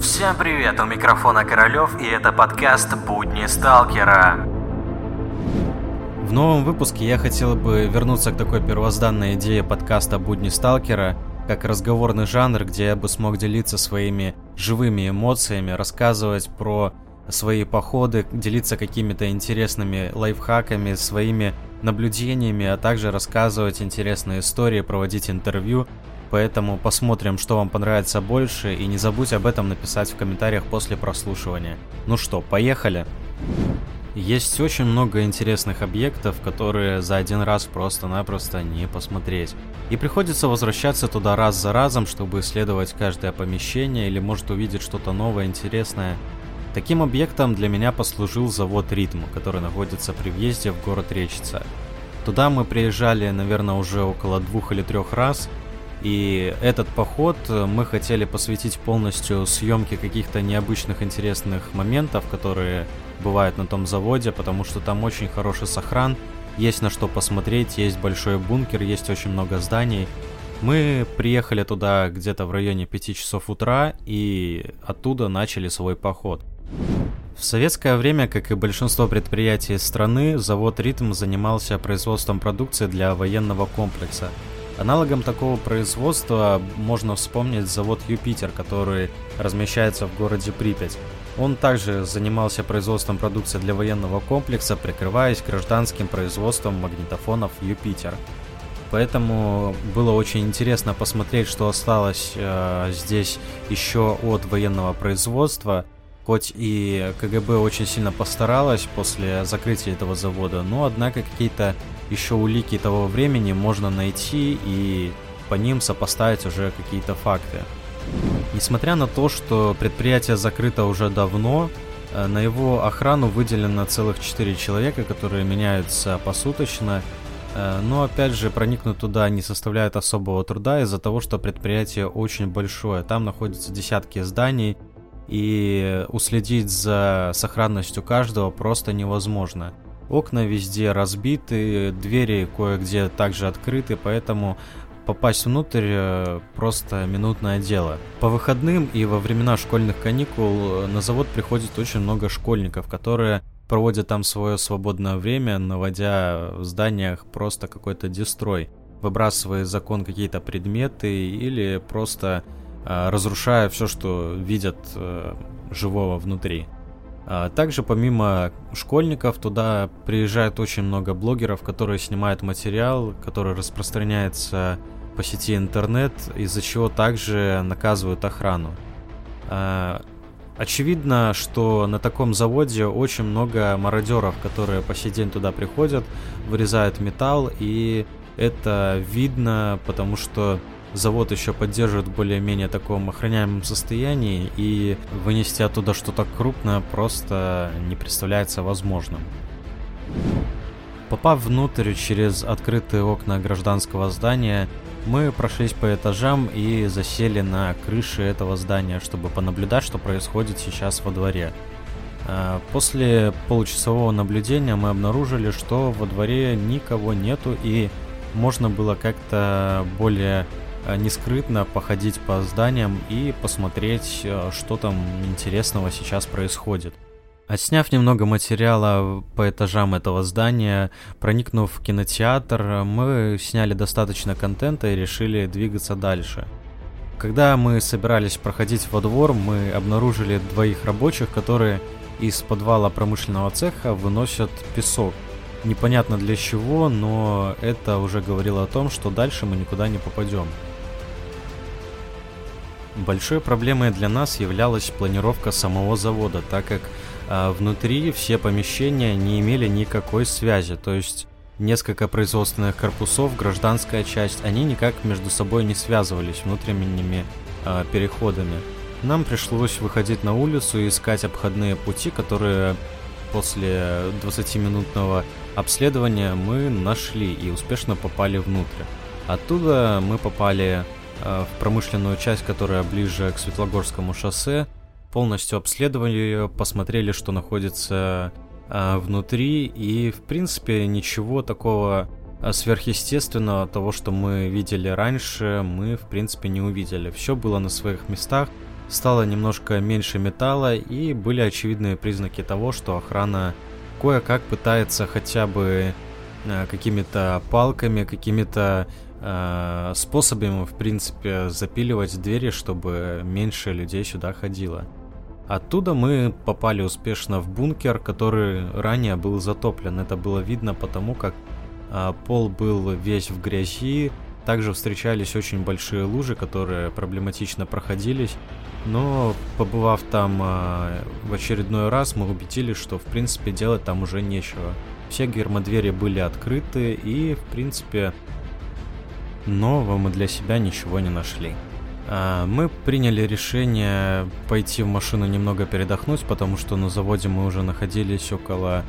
Всем привет, у микрофона Королёв, и это подкаст «Будни Сталкера». В новом выпуске я хотел бы вернуться к такой первозданной идее подкаста «Будни Сталкера», как разговорный жанр, где я бы смог делиться своими живыми эмоциями, рассказывать про свои походы, делиться какими-то интересными лайфхаками, своими наблюдениями, а также рассказывать интересные истории, проводить интервью. Поэтому посмотрим, что вам понравится больше, и не забудь об этом написать в комментариях после прослушивания. Ну что, поехали! Есть очень много интересных объектов, которые за один раз просто-напросто не посмотреть. И приходится возвращаться туда раз за разом, чтобы исследовать каждое помещение или может увидеть что-то новое, интересное. Таким объектом для меня послужил завод «Ритм», который находится при въезде в город Речица. Туда мы приезжали, наверное, уже около двух или трех раз, и этот поход мы хотели посвятить полностью съемке каких-то необычных интересных моментов, которые бывают на том заводе, потому что там очень хороший сохран, есть на что посмотреть, есть большой бункер, есть очень много зданий, мы приехали туда где-то в районе 5 часов утра и оттуда начали свой поход. В советское время, как и большинство предприятий страны, завод «Ритм» занимался производством продукции для военного комплекса. Аналогом такого производства можно вспомнить завод «Юпитер», который размещается в городе Припять. Он также занимался производством продукции для военного комплекса, прикрываясь гражданским производством магнитофонов «Юпитер». Поэтому было очень интересно посмотреть, что осталось э, здесь еще от военного производства. Хоть и КГБ очень сильно постаралась после закрытия этого завода, но однако какие-то еще улики того времени можно найти и по ним сопоставить уже какие-то факты. Несмотря на то, что предприятие закрыто уже давно, э, на его охрану выделено целых 4 человека, которые меняются посуточно, э, но опять же проникнуть туда не составляет особого труда из-за того, что предприятие очень большое. Там находятся десятки зданий, и уследить за сохранностью каждого просто невозможно. Окна везде разбиты, двери кое-где также открыты, поэтому попасть внутрь э, просто минутное дело. По выходным и во времена школьных каникул э, на завод приходит очень много школьников, которые проводят там свое свободное время, наводя в зданиях просто какой-то дестрой, выбрасывая из окон какие-то предметы или просто Э, разрушая все, что видят э, живого внутри. А также помимо школьников туда приезжает очень много блогеров, которые снимают материал, который распространяется по сети интернет, из-за чего также наказывают охрану. А, очевидно, что на таком заводе очень много мародеров, которые по сей день туда приходят, вырезают металл, и это видно, потому что завод еще поддерживает в более-менее таком охраняемом состоянии, и вынести оттуда что-то крупное просто не представляется возможным. Попав внутрь через открытые окна гражданского здания, мы прошлись по этажам и засели на крыше этого здания, чтобы понаблюдать, что происходит сейчас во дворе. А, после получасового наблюдения мы обнаружили, что во дворе никого нету и можно было как-то более Э, не скрытно походить по зданиям и посмотреть, э, что там интересного сейчас происходит. Отсняв немного материала по этажам этого здания, проникнув в кинотеатр, мы сняли достаточно контента и решили двигаться дальше. Когда мы собирались проходить во двор, мы обнаружили двоих рабочих, которые из подвала промышленного цеха выносят песок. Непонятно для чего, но это уже говорило о том, что дальше мы никуда не попадем. Большой проблемой для нас являлась планировка самого завода, так как э, внутри все помещения не имели никакой связи, то есть несколько производственных корпусов, гражданская часть, они никак между собой не связывались внутренними э, переходами. Нам пришлось выходить на улицу и искать обходные пути, которые после 20-минутного обследования мы нашли и успешно попали внутрь. Оттуда мы попали в промышленную часть, которая ближе к Светлогорскому шоссе. Полностью обследовали ее, посмотрели, что находится э, внутри, и в принципе ничего такого э, сверхъестественного, того, что мы видели раньше, мы в принципе не увидели. Все было на своих местах, стало немножко меньше металла и были очевидные признаки того, что охрана кое-как пытается хотя бы э, какими-то палками, какими-то э, способами, в принципе, запиливать двери, чтобы меньше людей сюда ходило. Оттуда мы попали успешно в бункер, который ранее был затоплен. Это было видно потому, как э, пол был весь в грязи, также встречались очень большие лужи, которые проблематично проходились, но побывав там э, в очередной раз, мы убедились, что в принципе делать там уже нечего. Все гермодвери были открыты и в принципе нового мы для себя ничего не нашли. А, мы приняли решение пойти в машину немного передохнуть, потому что на заводе мы уже находились около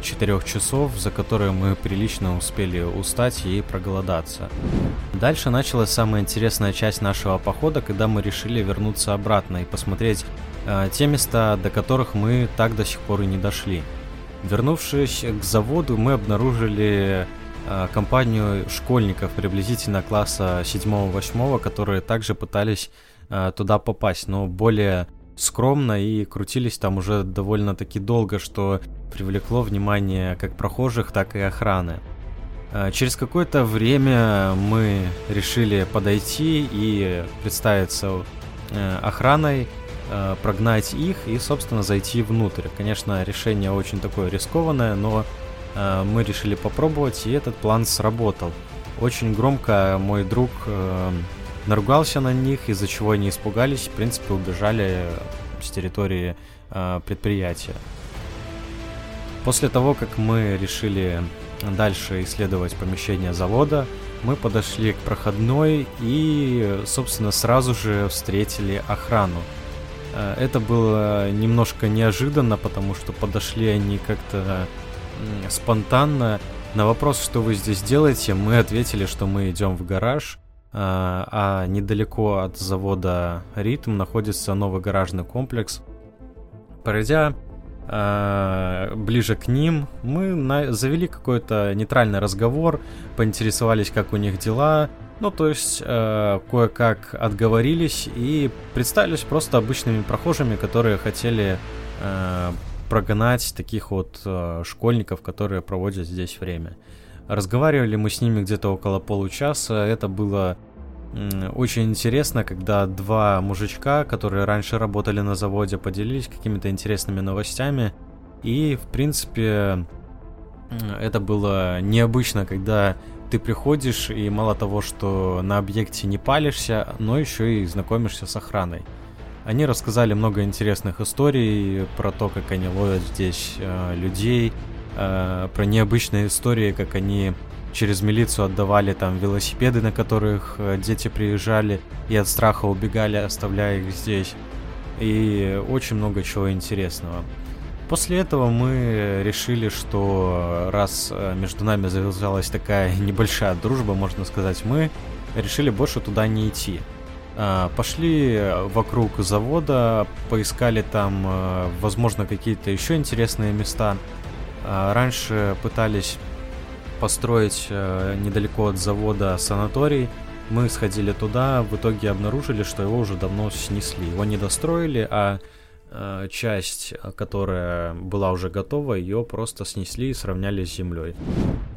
4 э, часов, за которые мы прилично успели устать и проголодаться. Дальше началась самая интересная часть нашего похода, когда мы решили вернуться обратно и посмотреть э, те места, до которых мы так до сих пор и не дошли. Вернувшись к заводу, мы обнаружили компанию школьников приблизительно класса 7-8, которые также пытались э, туда попасть, но более скромно и крутились там уже довольно-таки долго, что привлекло внимание как прохожих, так и охраны. А, через какое-то время мы решили подойти и представиться э, охраной, э, прогнать их и, собственно, зайти внутрь. Конечно, решение очень такое рискованное, но э, мы решили попробовать, и этот план сработал. Очень громко мой друг наругался на них, из-за чего они испугались, в принципе, убежали с территории предприятия. После того, как мы решили дальше исследовать помещение завода, мы подошли к проходной и, собственно, сразу же встретили охрану. Э, это было немножко неожиданно, потому что подошли они как-то спонтанно. На вопрос, что вы здесь делаете, мы ответили, что мы идем в гараж, э, а недалеко от завода «Ритм» находится новый гаражный комплекс. Пройдя э, ближе к ним, мы завели какой-то нейтральный разговор, поинтересовались, как у них дела, ну, то есть э, кое-как отговорились и представились просто обычными прохожими, которые хотели прогнать таких вот э, школьников, которые проводят здесь время. Разговаривали мы с ними где-то около получаса, это было очень интересно, когда два мужичка, которые раньше работали на заводе, поделились какими-то интересными новостями. И, в принципе, это было необычно, когда ты приходишь и мало того, что на объекте не палишься, но еще и знакомишься с охраной. Они рассказали много интересных историй про то, как они ловят здесь э, людей, э, про необычные истории, как они через милицию отдавали там велосипеды, на которых э, дети приезжали и от страха убегали, оставляя их здесь. И очень много чего интересного. После этого мы решили, что раз э, между нами завязалась такая небольшая дружба, можно сказать, мы решили больше туда не идти. А, пошли вокруг завода, поискали там, э, возможно, какие-то еще интересные места. А, раньше пытались построить э, недалеко от завода санаторий. Мы сходили туда, в итоге обнаружили, что его уже давно снесли. Его не достроили, а э, часть, которая была уже готова, ее просто снесли и сравняли с землей.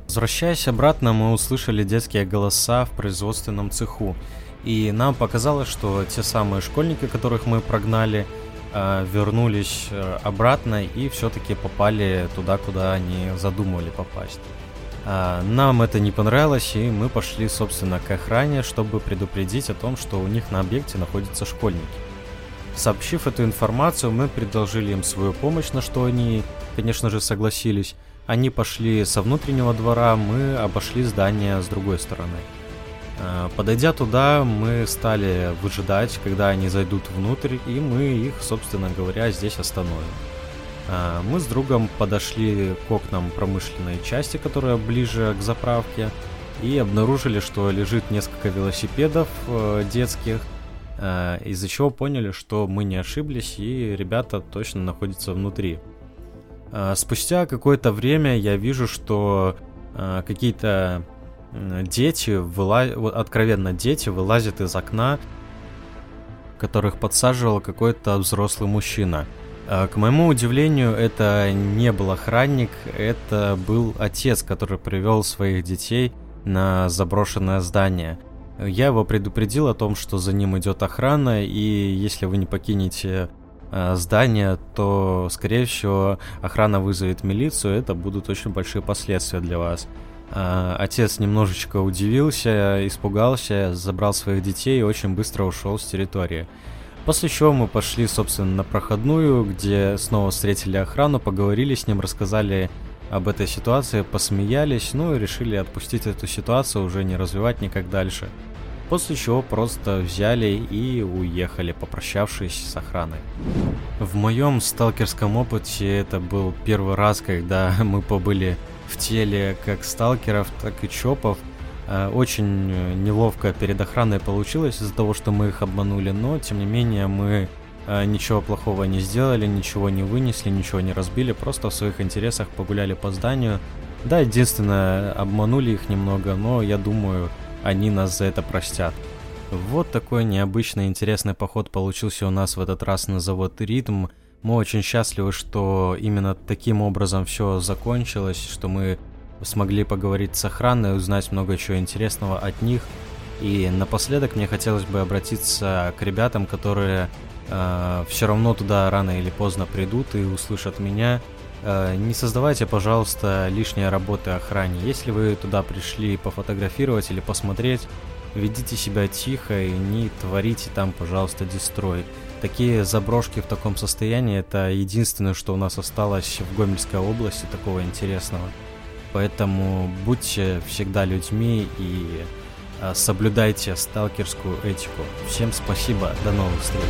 Возвращаясь обратно, мы услышали детские голоса в производственном цеху. И нам показалось, что те самые школьники, которых мы прогнали, э, вернулись э, обратно и все-таки попали туда, куда они задумывали попасть. А, нам это не понравилось, и мы пошли, собственно, к охране, чтобы предупредить о том, что у них на объекте находятся школьники. Сообщив эту информацию, мы предложили им свою помощь, на что они, конечно же, согласились. Они пошли со внутреннего двора, мы обошли здание с другой стороны. А, подойдя туда, мы стали выжидать, когда они зайдут внутрь, и мы их, собственно говоря, здесь остановим. А, мы с другом подошли к окнам промышленной части, которая ближе к заправке, и обнаружили, что лежит несколько велосипедов э, детских, э, из-за чего поняли, что мы не ошиблись, и ребята точно находятся внутри. Спустя какое-то время я вижу, что э, какие-то дети, выла... откровенно дети, вылазят из окна которых подсаживал какой-то взрослый мужчина. А, к моему удивлению, это не был охранник, это был отец, который привел своих детей на заброшенное здание. Я его предупредил о том, что за ним идет охрана, и если вы не покинете э, здание, то, скорее всего, охрана вызовет милицию, это будут очень большие последствия для вас. Э, отец немножечко удивился, испугался, забрал своих детей и очень быстро ушел с территории. После чего мы пошли, собственно, на проходную, где снова встретили охрану, поговорили с ним, рассказали об этой ситуации, посмеялись, ну и решили отпустить эту ситуацию, уже не развивать никак дальше. После чего просто взяли и уехали, попрощавшись с охраной. В моем сталкерском опыте это был первый раз, когда мы побыли в теле как сталкеров, так и чопов. Э, очень неловко перед охраной получилось из-за того, что мы их обманули, но тем не менее мы э, ничего плохого не сделали, ничего не вынесли, ничего не разбили, просто в своих интересах погуляли по зданию. Да, единственное, обманули их немного, но я думаю, они нас за это простят. Вот такой необычный интересный поход получился у нас в этот раз на завод «Ритм». Мы очень счастливы, что именно таким образом все закончилось, что мы смогли поговорить с охраной, узнать много чего интересного от них. И напоследок мне хотелось бы обратиться к ребятам, которые э, все равно туда рано или поздно придут и услышат меня. Э, не создавайте, пожалуйста, лишние работы охране. Если вы туда пришли пофотографировать или посмотреть, ведите себя тихо и не творите там, пожалуйста, дестрой. Такие заброшки в таком состоянии это единственное, что у нас осталось в Гомельской области такого интересного. Поэтому будьте всегда людьми и э, соблюдайте сталкерскую этику. Всем спасибо, до новых встреч.